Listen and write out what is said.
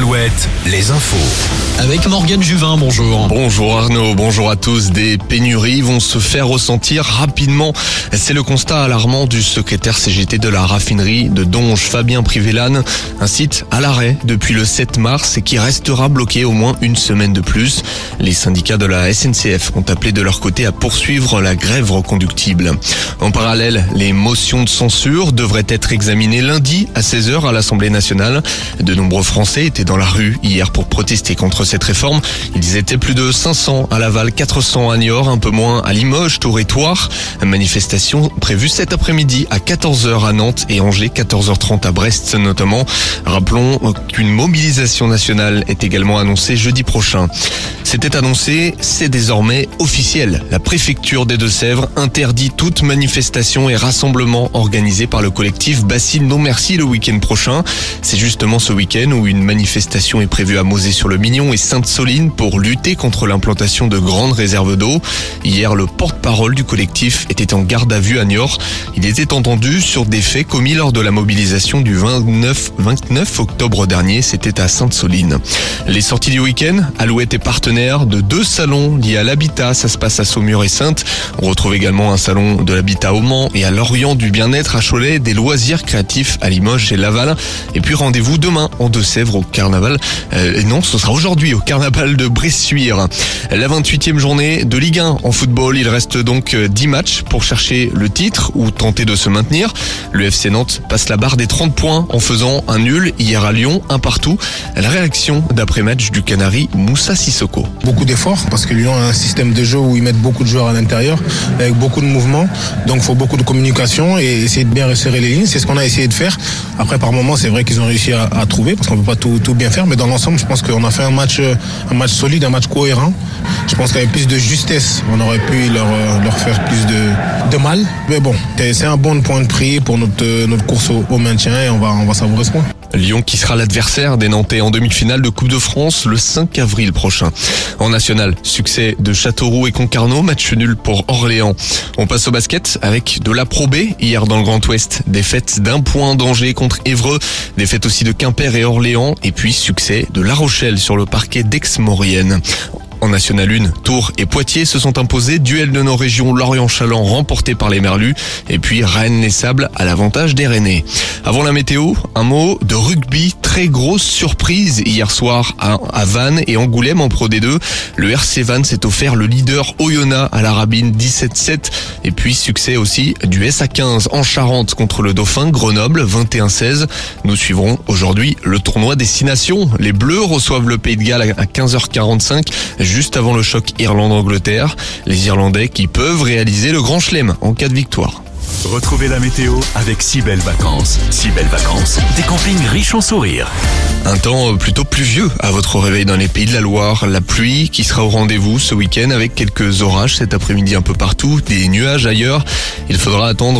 Alouette, les infos. Avec Morgane Juvin, bonjour. Bonjour Arnaud, bonjour à tous. Des pénuries vont se faire ressentir rapidement. C'est le constat alarmant du secrétaire CGT de la raffinerie de Donge, Fabien Privélane. Un site à l'arrêt depuis le 7 mars et qui restera bloqué au moins une semaine de plus. Les syndicats de la SNCF ont appelé de leur côté à poursuivre la grève reconductible. En parallèle, les motions de censure devraient être examinées lundi à 16h à l'Assemblée nationale. De nombreux Français étaient dans la rue hier pour protester contre cette réforme. Ils étaient plus de 500 à Laval, 400 à Niort, un peu moins à Limoges, Tour et. Manifestation prévue cet après-midi à 14h à Nantes et Angers, 14h30 à Brest notamment. Rappelons qu'une mobilisation nationale est également annoncée jeudi prochain. C'était annoncé, c'est désormais officiel. La préfecture des Deux-Sèvres interdit toute manifestation et rassemblement organisé par le collectif Bassine Non Merci le week-end prochain. C'est justement ce week-end où une manifestation est prévue à Mosée-sur-le-Mignon et Sainte-Soline pour lutter contre l'implantation de grandes réserves d'eau. Hier, le porte-parole du collectif était en garde à vue à Niort. Il était entendu sur des faits commis lors de la mobilisation du 29, 29 octobre dernier. C'était à Sainte-Soline. Les sorties du week-end, Alouette est partenaire de deux salons liés à l'habitat. Ça se passe à Saumur et Sainte. On retrouve également un salon de l'habitat au Mans et à Lorient du bien-être à Cholet, des loisirs créatifs à Limoges et Laval. Et puis rendez-vous demain en Deux-Sèvres au carnaval. Euh, non, ce sera aujourd'hui au carnaval de Bressuire. La 28e journée de Ligue 1 en football. Il reste donc 10 matchs pour chercher le titre ou tenter de se maintenir. Le FC Nantes passe la barre des 30 points en faisant un nul hier à Lyon, un partout. La réaction d'après-match du Canari Moussa Sissoko beaucoup d'efforts parce que Lyon a un système de jeu où ils mettent beaucoup de joueurs à l'intérieur avec beaucoup de mouvements. Donc il faut beaucoup de communication et essayer de bien resserrer les lignes. C'est ce qu'on a essayé de faire. Après par moments c'est vrai qu'ils ont réussi à, trouver parce qu'on peut pas tout, tout, bien faire. Mais dans l'ensemble je pense qu'on a fait un match, un match solide, un match cohérent. Je pense qu'avec plus de justesse on aurait pu leur, leur faire plus de, de mal. Mais bon c'est un bon point de prix pour notre, notre course au, au maintien et on va, on va savourer ce point. Lyon qui sera l'adversaire des Nantais en demi-finale de Coupe de France le 5 avril prochain. En national, succès de Châteauroux et Concarneau, match nul pour Orléans. On passe au basket avec de la Pro B hier dans le Grand Ouest. Défaite d'un point d'Angers contre Évreux, défaite aussi de Quimper et Orléans et puis succès de La Rochelle sur le parquet d'Aix-Maurienne. En National 1, Tours et Poitiers se sont imposés. Duel de nos régions Lorient-Chaland remporté par les Merlus. Et puis Rennes et Sable à l'avantage des Rennais. Avant la météo, un mot de rugby. Très grosse surprise hier soir à, Vannes et Angoulême en Pro D2. Le RC Vannes s'est offert le leader Oyonnax à la Rabine 17-7. Et puis succès aussi du SA15 en Charente contre le Dauphin Grenoble 21-16. Nous suivrons aujourd'hui le tournoi Destination. Les Bleus reçoivent le Pays de Galles à 15h45 juste avant le choc Irlande-Angleterre. Les Irlandais qui peuvent réaliser le grand chelem en cas de victoire. Retrouvez la météo avec si belles vacances. Si belles vacances, des campings riches en sourires. Un temps plutôt pluvieux à votre réveil dans les pays de la Loire. La pluie qui sera au rendez-vous ce week-end avec quelques orages cet après-midi un peu partout, des nuages ailleurs. Il faudra attendre